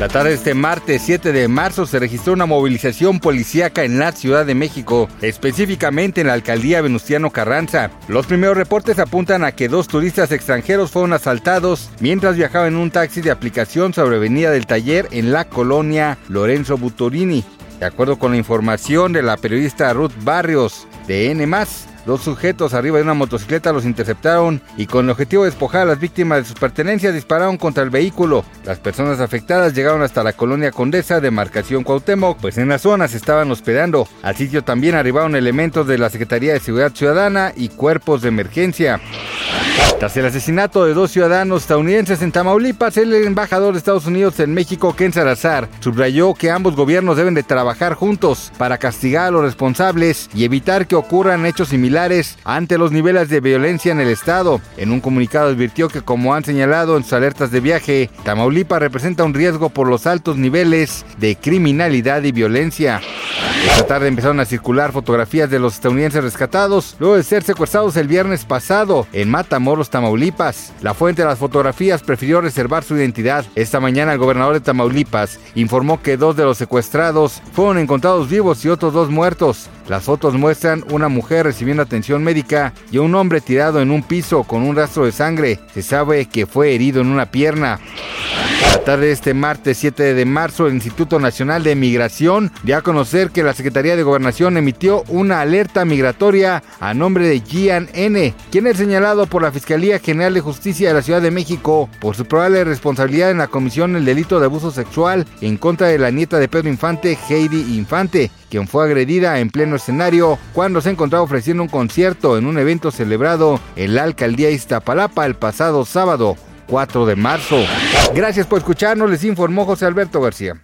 La tarde de este martes 7 de marzo se registró una movilización policíaca en la Ciudad de México, específicamente en la alcaldía Venustiano Carranza. Los primeros reportes apuntan a que dos turistas extranjeros fueron asaltados mientras viajaban en un taxi de aplicación sobre Avenida del Taller en la colonia Lorenzo Butorini. De acuerdo con la información de la periodista Ruth Barrios de N+, Dos sujetos arriba de una motocicleta los interceptaron y con el objetivo de despojar a las víctimas de sus pertenencias dispararon contra el vehículo. Las personas afectadas llegaron hasta la colonia Condesa de Marcación Cuauhtémoc, pues en la zona se estaban hospedando. Al sitio también arribaron elementos de la Secretaría de Seguridad Ciudadana y cuerpos de emergencia. Tras el asesinato de dos ciudadanos estadounidenses en Tamaulipas, el embajador de Estados Unidos en México, Ken Salazar, subrayó que ambos gobiernos deben de trabajar juntos para castigar a los responsables y evitar que ocurran hechos similares ante los niveles de violencia en el Estado. En un comunicado advirtió que, como han señalado en sus alertas de viaje, Tamaulipas representa un riesgo por los altos niveles de criminalidad y violencia. Esta tarde empezaron a circular fotografías de los estadounidenses rescatados luego de ser secuestrados el viernes pasado en Matamoros, Tamaulipas. La fuente de las fotografías prefirió reservar su identidad. Esta mañana el gobernador de Tamaulipas informó que dos de los secuestrados fueron encontrados vivos y otros dos muertos. Las fotos muestran una mujer recibiendo atención médica y un hombre tirado en un piso con un rastro de sangre. Se sabe que fue herido en una pierna. La tarde de este martes 7 de marzo, el Instituto Nacional de Migración dio a conocer que la Secretaría de Gobernación emitió una alerta migratoria a nombre de Gian N., quien es señalado por la Fiscalía General de Justicia de la Ciudad de México por su probable responsabilidad en la comisión del delito de abuso sexual en contra de la nieta de Pedro Infante, Heidi Infante, quien fue agredida en pleno escenario cuando se encontraba ofreciendo un concierto en un evento celebrado en la alcaldía Iztapalapa el pasado sábado 4 de marzo. Gracias por escucharnos, les informó José Alberto García.